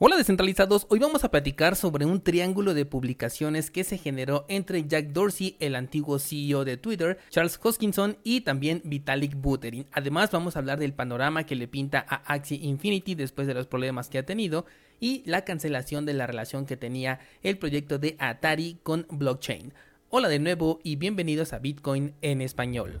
Hola descentralizados, hoy vamos a platicar sobre un triángulo de publicaciones que se generó entre Jack Dorsey, el antiguo CEO de Twitter, Charles Hoskinson y también Vitalik Buterin. Además vamos a hablar del panorama que le pinta a Axie Infinity después de los problemas que ha tenido y la cancelación de la relación que tenía el proyecto de Atari con blockchain. Hola de nuevo y bienvenidos a Bitcoin en español.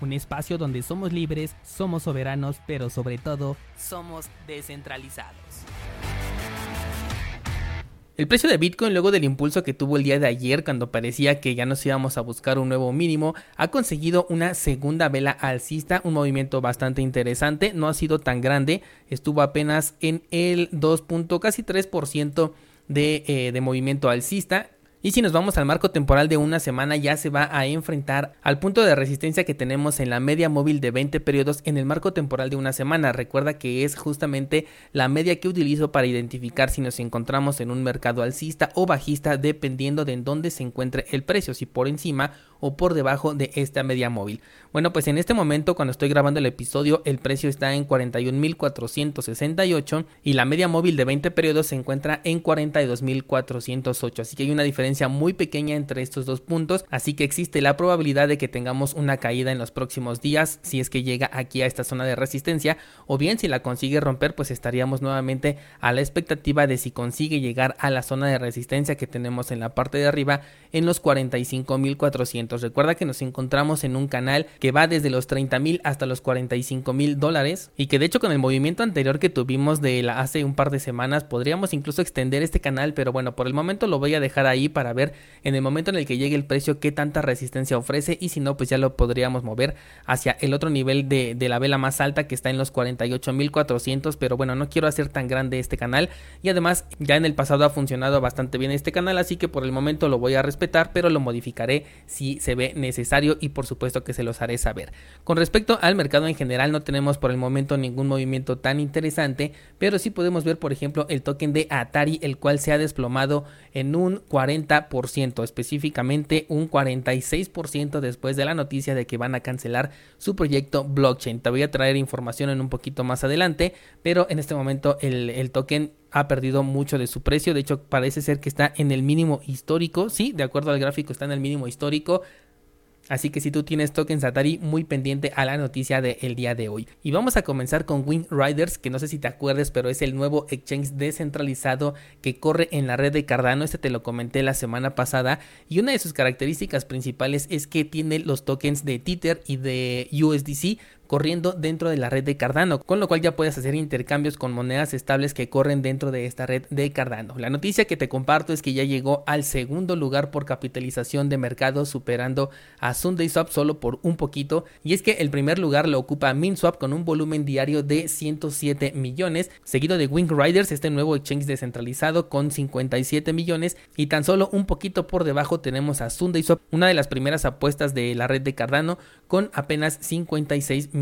un espacio donde somos libres, somos soberanos, pero sobre todo somos descentralizados. El precio de Bitcoin luego del impulso que tuvo el día de ayer cuando parecía que ya nos íbamos a buscar un nuevo mínimo, ha conseguido una segunda vela alcista, un movimiento bastante interesante, no ha sido tan grande, estuvo apenas en el 2. casi 3% de, eh, de movimiento alcista y si nos vamos al marco temporal de una semana ya se va a enfrentar al punto de resistencia que tenemos en la media móvil de 20 periodos en el marco temporal de una semana. Recuerda que es justamente la media que utilizo para identificar si nos encontramos en un mercado alcista o bajista dependiendo de en dónde se encuentre el precio, si por encima o por debajo de esta media móvil. Bueno, pues en este momento cuando estoy grabando el episodio el precio está en 41.468 y la media móvil de 20 periodos se encuentra en 42.408. Así que hay una diferencia muy pequeña entre estos dos puntos, así que existe la probabilidad de que tengamos una caída en los próximos días si es que llega aquí a esta zona de resistencia o bien si la consigue romper pues estaríamos nuevamente a la expectativa de si consigue llegar a la zona de resistencia que tenemos en la parte de arriba en los 45.400 Recuerda que nos encontramos en un canal que va desde los 30 mil hasta los 45 mil dólares y que de hecho con el movimiento anterior que tuvimos de la, hace un par de semanas podríamos incluso extender este canal, pero bueno, por el momento lo voy a dejar ahí para ver en el momento en el que llegue el precio qué tanta resistencia ofrece y si no pues ya lo podríamos mover hacia el otro nivel de, la vela más alta que está en los 48 mil 400, pero bueno, no quiero hacer tan grande este canal y además ya en el pasado ha funcionado bastante bien este canal, así que por el momento lo voy a respetar, pero lo modificaré si se ve necesario y por supuesto que se los haré saber. Con respecto al mercado en general no tenemos por el momento ningún movimiento tan interesante, pero sí podemos ver por ejemplo el token de Atari el cual se ha desplomado en un 40%, específicamente un 46% después de la noticia de que van a cancelar su proyecto blockchain. Te voy a traer información en un poquito más adelante, pero en este momento el, el token ha perdido mucho de su precio. De hecho, parece ser que está en el mínimo histórico. Sí, de acuerdo al gráfico, está en el mínimo histórico. Así que si tú tienes tokens Atari, muy pendiente a la noticia del día de hoy. Y vamos a comenzar con Wing Riders, que no sé si te acuerdes, pero es el nuevo exchange descentralizado que corre en la red de Cardano. Este te lo comenté la semana pasada. Y una de sus características principales es que tiene los tokens de Tether y de USDC corriendo dentro de la red de Cardano, con lo cual ya puedes hacer intercambios con monedas estables que corren dentro de esta red de Cardano. La noticia que te comparto es que ya llegó al segundo lugar por capitalización de mercado, superando a SundaySwap solo por un poquito, y es que el primer lugar lo ocupa MinSwap con un volumen diario de 107 millones, seguido de Wing Riders, este nuevo exchange descentralizado con 57 millones, y tan solo un poquito por debajo tenemos a SundaySwap, una de las primeras apuestas de la red de Cardano, con apenas 56 millones.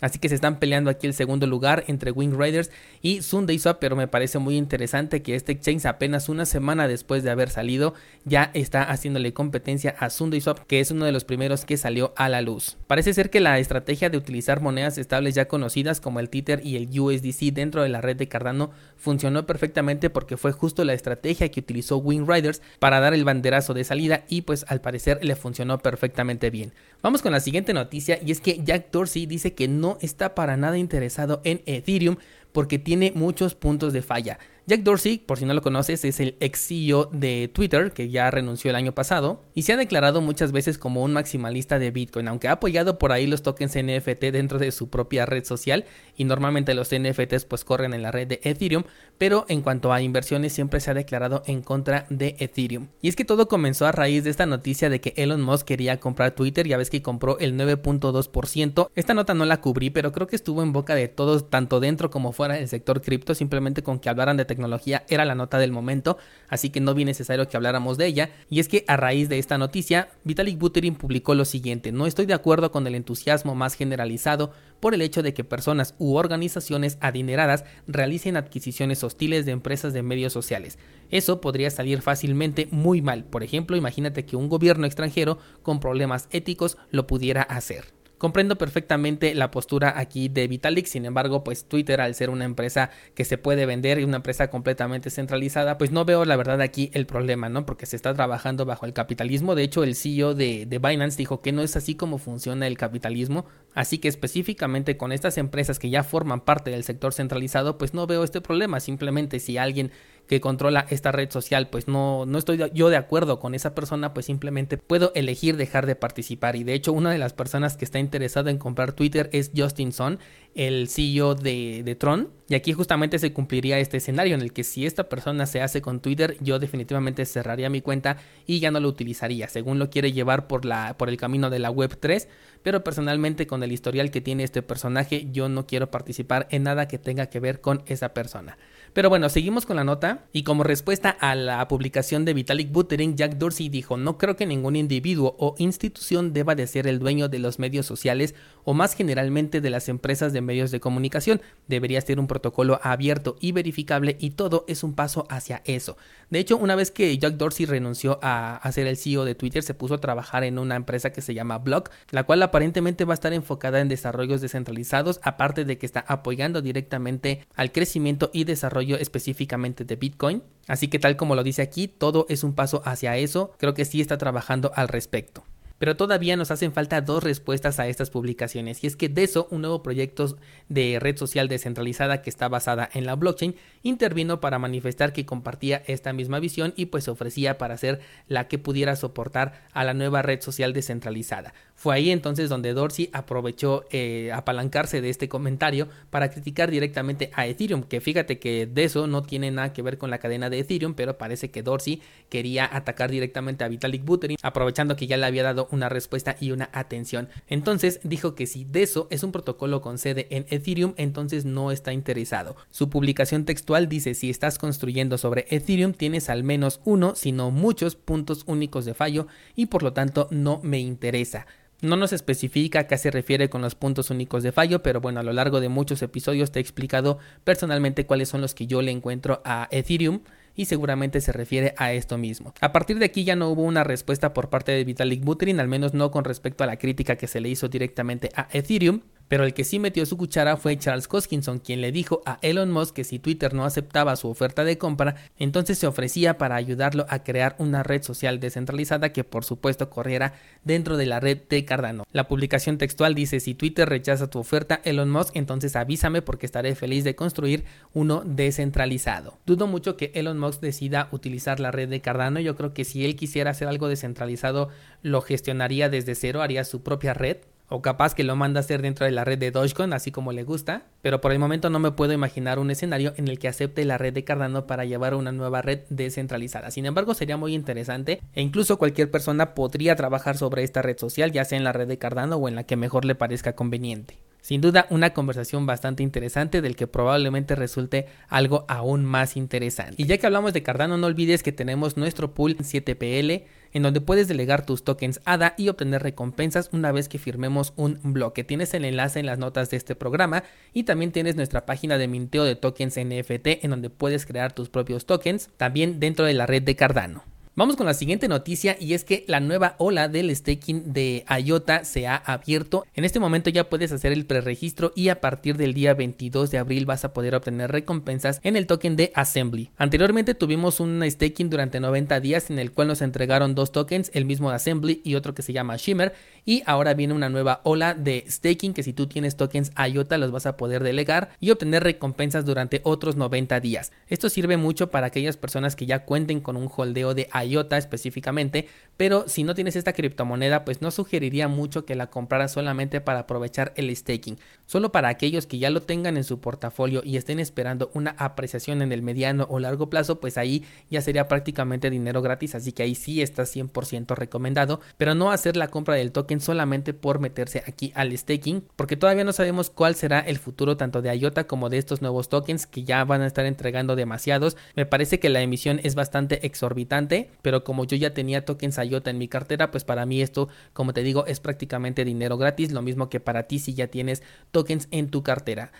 Así que se están peleando aquí el segundo lugar entre Wing Riders y SundaySwap, pero me parece muy interesante que este exchange apenas una semana después de haber salido ya está haciéndole competencia a SundaySwap, que es uno de los primeros que salió a la luz. Parece ser que la estrategia de utilizar monedas estables ya conocidas como el Tether y el USDC dentro de la red de Cardano funcionó perfectamente porque fue justo la estrategia que utilizó Wing Riders para dar el banderazo de salida y pues al parecer le funcionó perfectamente bien. Vamos con la siguiente noticia y es que Jack Dorsey dice que no está para nada interesado en Ethereum porque tiene muchos puntos de falla. Jack Dorsey, por si no lo conoces, es el ex CEO de Twitter, que ya renunció el año pasado, y se ha declarado muchas veces como un maximalista de Bitcoin, aunque ha apoyado por ahí los tokens NFT dentro de su propia red social, y normalmente los NFTs pues corren en la red de Ethereum, pero en cuanto a inversiones siempre se ha declarado en contra de Ethereum. Y es que todo comenzó a raíz de esta noticia de que Elon Musk quería comprar Twitter, ya ves que compró el 9.2%. Esta nota no la cubrí, pero creo que estuvo en boca de todos, tanto dentro como fuera del sector cripto, simplemente con que hablaran de tecnología era la nota del momento, así que no vi necesario que habláramos de ella. Y es que a raíz de esta noticia, Vitalik Buterin publicó lo siguiente, no estoy de acuerdo con el entusiasmo más generalizado por el hecho de que personas u organizaciones adineradas realicen adquisiciones hostiles de empresas de medios sociales. Eso podría salir fácilmente muy mal. Por ejemplo, imagínate que un gobierno extranjero con problemas éticos lo pudiera hacer. Comprendo perfectamente la postura aquí de Vitalik, sin embargo, pues Twitter al ser una empresa que se puede vender y una empresa completamente centralizada, pues no veo la verdad aquí el problema, ¿no? Porque se está trabajando bajo el capitalismo. De hecho, el CEO de, de Binance dijo que no es así como funciona el capitalismo, así que específicamente con estas empresas que ya forman parte del sector centralizado, pues no veo este problema. Simplemente si alguien que controla esta red social, pues no, no estoy yo de acuerdo con esa persona, pues simplemente puedo elegir dejar de participar. Y de hecho, una de las personas que está interesada en comprar Twitter es Justin Sun, el CEO de, de Tron. Y aquí justamente se cumpliría este escenario en el que si esta persona se hace con Twitter, yo definitivamente cerraría mi cuenta y ya no lo utilizaría, según lo quiere llevar por, la, por el camino de la Web 3. Pero personalmente con el historial que tiene este personaje, yo no quiero participar en nada que tenga que ver con esa persona. Pero bueno, seguimos con la nota y como respuesta a la publicación de Vitalik Buterin, Jack Dorsey dijo, no creo que ningún individuo o institución deba de ser el dueño de los medios sociales o más generalmente de las empresas de medios de comunicación. Debería ser un protocolo abierto y verificable y todo es un paso hacia eso. De hecho, una vez que Jack Dorsey renunció a, ser el CEO de Twitter, se puso a trabajar en una empresa que se llama Block, la cual aparentemente va a estar enfocada en desarrollos descentralizados, aparte de que está apoyando directamente al crecimiento y desarrollo específicamente de Bitcoin. Así que tal como lo dice aquí, todo es un paso hacia eso. Creo que sí está trabajando al respecto. Pero todavía nos hacen falta dos respuestas a estas publicaciones. Y es que DESO, un nuevo proyecto de red social descentralizada que está basada en la blockchain, intervino para manifestar que compartía esta misma visión y pues ofrecía para ser la que pudiera soportar a la nueva red social descentralizada. Fue ahí entonces donde Dorsey aprovechó eh, apalancarse de este comentario para criticar directamente a Ethereum, que fíjate que DESO no tiene nada que ver con la cadena de Ethereum, pero parece que Dorsey quería atacar directamente a Vitalik Buterin, aprovechando que ya le había dado una respuesta y una atención. Entonces dijo que si DESO es un protocolo con sede en Ethereum, entonces no está interesado. Su publicación textual dice si estás construyendo sobre Ethereum tienes al menos uno, sino muchos puntos únicos de fallo y por lo tanto no me interesa. No nos especifica a qué se refiere con los puntos únicos de fallo, pero bueno, a lo largo de muchos episodios te he explicado personalmente cuáles son los que yo le encuentro a Ethereum y seguramente se refiere a esto mismo. A partir de aquí ya no hubo una respuesta por parte de Vitalik Buterin, al menos no con respecto a la crítica que se le hizo directamente a Ethereum, pero el que sí metió su cuchara fue Charles Hoskinson, quien le dijo a Elon Musk que si Twitter no aceptaba su oferta de compra, entonces se ofrecía para ayudarlo a crear una red social descentralizada que por supuesto corriera dentro de la red de Cardano. La publicación textual dice si Twitter rechaza tu oferta Elon Musk, entonces avísame porque estaré feliz de construir uno descentralizado. Dudo mucho que Elon Musk decida utilizar la red de Cardano, yo creo que si él quisiera hacer algo descentralizado lo gestionaría desde cero, haría su propia red o capaz que lo manda a hacer dentro de la red de Dogecoin, así como le gusta, pero por el momento no me puedo imaginar un escenario en el que acepte la red de Cardano para llevar una nueva red descentralizada. Sin embargo, sería muy interesante e incluso cualquier persona podría trabajar sobre esta red social, ya sea en la red de Cardano o en la que mejor le parezca conveniente. Sin duda, una conversación bastante interesante del que probablemente resulte algo aún más interesante. Y ya que hablamos de Cardano, no olvides que tenemos nuestro pool 7PL en donde puedes delegar tus tokens ADA y obtener recompensas una vez que firmemos un bloque. Tienes el enlace en las notas de este programa y también tienes nuestra página de minteo de tokens NFT en donde puedes crear tus propios tokens, también dentro de la red de Cardano. Vamos con la siguiente noticia y es que la nueva ola del staking de IOTA se ha abierto. En este momento ya puedes hacer el preregistro y a partir del día 22 de abril vas a poder obtener recompensas en el token de Assembly. Anteriormente tuvimos un staking durante 90 días en el cual nos entregaron dos tokens, el mismo de Assembly y otro que se llama Shimmer y ahora viene una nueva ola de staking que si tú tienes tokens IOTA los vas a poder delegar y obtener recompensas durante otros 90 días. Esto sirve mucho para aquellas personas que ya cuenten con un holdeo de IOTA IOTA específicamente, pero si no tienes esta criptomoneda, pues no sugeriría mucho que la compraras solamente para aprovechar el staking. Solo para aquellos que ya lo tengan en su portafolio y estén esperando una apreciación en el mediano o largo plazo, pues ahí ya sería prácticamente dinero gratis, así que ahí sí está 100% recomendado, pero no hacer la compra del token solamente por meterse aquí al staking, porque todavía no sabemos cuál será el futuro tanto de IOTA como de estos nuevos tokens que ya van a estar entregando demasiados. Me parece que la emisión es bastante exorbitante, pero como yo ya tenía tokens IOTA en mi cartera, pues para mí esto, como te digo, es prácticamente dinero gratis, lo mismo que para ti si ya tienes tokens en tu cartera.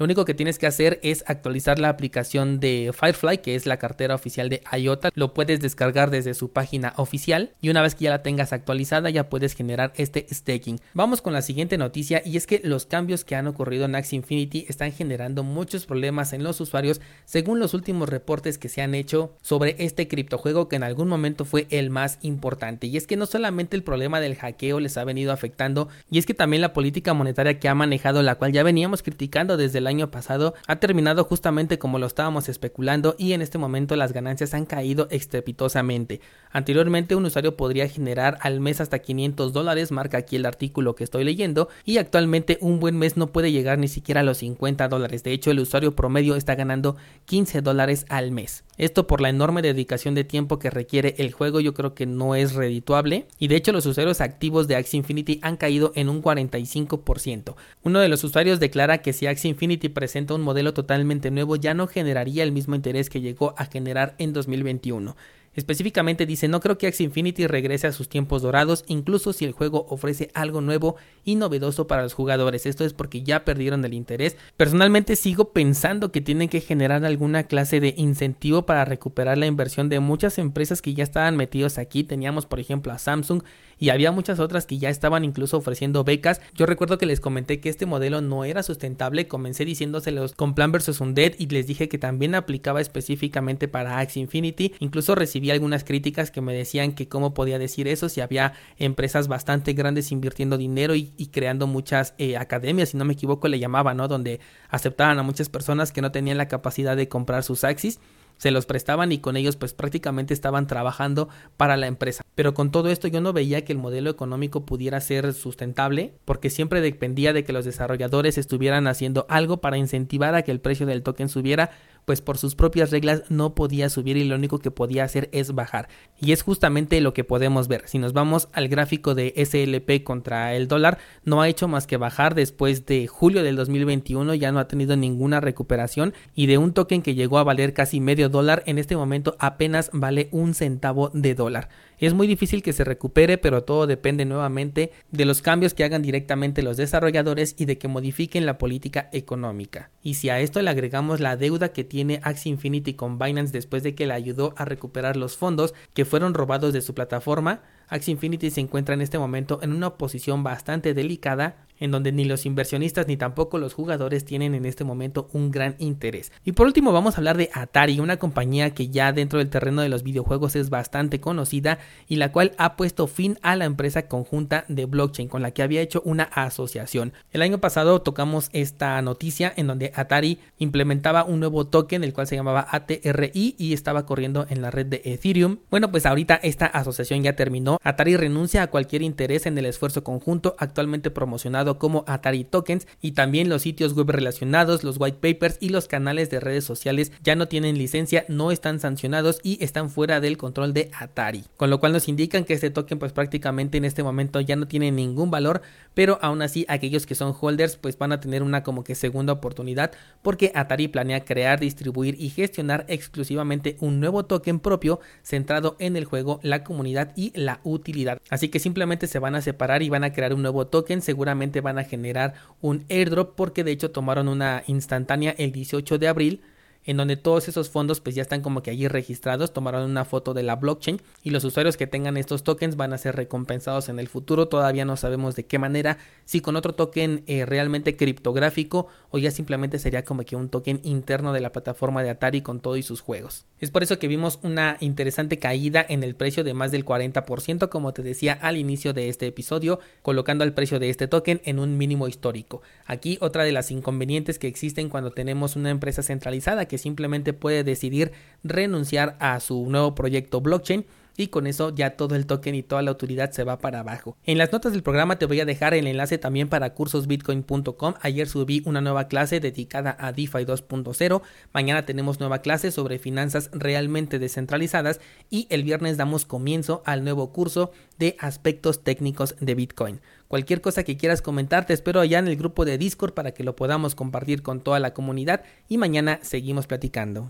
Lo único que tienes que hacer es actualizar la aplicación de Firefly, que es la cartera oficial de IOTA. Lo puedes descargar desde su página oficial y una vez que ya la tengas actualizada ya puedes generar este staking. Vamos con la siguiente noticia y es que los cambios que han ocurrido en Axie Infinity están generando muchos problemas en los usuarios según los últimos reportes que se han hecho sobre este criptojuego que en algún momento fue el más importante. Y es que no solamente el problema del hackeo les ha venido afectando y es que también la política monetaria que ha manejado la cual ya veníamos criticando desde la año pasado ha terminado justamente como lo estábamos especulando y en este momento las ganancias han caído estrepitosamente. Anteriormente un usuario podría generar al mes hasta 500 dólares, marca aquí el artículo que estoy leyendo, y actualmente un buen mes no puede llegar ni siquiera a los 50 dólares. De hecho el usuario promedio está ganando 15 dólares al mes. Esto por la enorme dedicación de tiempo que requiere el juego yo creo que no es redituable y de hecho los usuarios activos de Axie Infinity han caído en un 45%. Uno de los usuarios declara que si Axie Infinity presenta un modelo totalmente nuevo ya no generaría el mismo interés que llegó a generar en 2021. Específicamente dice, no creo que Axie Infinity regrese a sus tiempos dorados, incluso si el juego ofrece algo nuevo y novedoso para los jugadores. Esto es porque ya perdieron el interés. Personalmente sigo pensando que tienen que generar alguna clase de incentivo para recuperar la inversión de muchas empresas que ya estaban metidos aquí. Teníamos por ejemplo a Samsung y había muchas otras que ya estaban incluso ofreciendo becas. Yo recuerdo que les comenté que este modelo no era sustentable, comencé diciéndoselos con Plan vs Undead y les dije que también aplicaba específicamente para Axie Infinity. Incluso recibí algunas críticas que me decían que cómo podía decir eso si había empresas bastante grandes invirtiendo dinero y, creando muchas eh, academias, si no me equivoco le llamaba, ¿no? Donde aceptaban a muchas personas que no tenían la capacidad de comprar sus Axis se los prestaban y con ellos pues prácticamente estaban trabajando para la empresa. Pero con todo esto yo no veía que el modelo económico pudiera ser sustentable porque siempre dependía de que los desarrolladores estuvieran haciendo algo para incentivar a que el precio del token subiera pues por sus propias reglas no podía subir y lo único que podía hacer es bajar. Y es justamente lo que podemos ver. Si nos vamos al gráfico de SLP contra el dólar, no ha hecho más que bajar después de julio del 2021, ya no ha tenido ninguna recuperación y de un token que llegó a valer casi medio dólar, en este momento apenas vale un centavo de dólar. Es muy difícil que se recupere, pero todo depende nuevamente de los cambios que hagan directamente los desarrolladores y de que modifiquen la política económica. Y si a esto le agregamos la deuda que tiene Axie Infinity con Binance después de que le ayudó a recuperar los fondos que fueron robados de su plataforma, Axie Infinity se encuentra en este momento en una posición bastante delicada en donde ni los inversionistas ni tampoco los jugadores tienen en este momento un gran interés. Y por último vamos a hablar de Atari, una compañía que ya dentro del terreno de los videojuegos es bastante conocida y la cual ha puesto fin a la empresa conjunta de blockchain con la que había hecho una asociación. El año pasado tocamos esta noticia en donde Atari implementaba un nuevo token el cual se llamaba ATRI y estaba corriendo en la red de Ethereum. Bueno, pues ahorita esta asociación ya terminó. Atari renuncia a cualquier interés en el esfuerzo conjunto actualmente promocionado como Atari Tokens y también los sitios web relacionados, los white papers y los canales de redes sociales ya no tienen licencia, no están sancionados y están fuera del control de Atari. Con lo cual nos indican que este token pues prácticamente en este momento ya no tiene ningún valor, pero aún así aquellos que son holders pues van a tener una como que segunda oportunidad porque Atari planea crear, distribuir y gestionar exclusivamente un nuevo token propio centrado en el juego, la comunidad y la utilidad. Así que simplemente se van a separar y van a crear un nuevo token, seguramente van a generar un airdrop porque de hecho tomaron una instantánea el 18 de abril en donde todos esos fondos pues ya están como que allí registrados, tomaron una foto de la blockchain y los usuarios que tengan estos tokens van a ser recompensados en el futuro. Todavía no sabemos de qué manera, si con otro token eh, realmente criptográfico o ya simplemente sería como que un token interno de la plataforma de Atari con todo y sus juegos. Es por eso que vimos una interesante caída en el precio de más del 40%, como te decía al inicio de este episodio, colocando el precio de este token en un mínimo histórico. Aquí otra de las inconvenientes que existen cuando tenemos una empresa centralizada que simplemente puede decidir renunciar a su nuevo proyecto blockchain y con eso ya todo el token y toda la utilidad se va para abajo. En las notas del programa te voy a dejar el enlace también para cursosbitcoin.com. Ayer subí una nueva clase dedicada a DeFi 2.0. Mañana tenemos nueva clase sobre finanzas realmente descentralizadas y el viernes damos comienzo al nuevo curso de aspectos técnicos de Bitcoin. Cualquier cosa que quieras comentar te espero allá en el grupo de Discord para que lo podamos compartir con toda la comunidad y mañana seguimos platicando.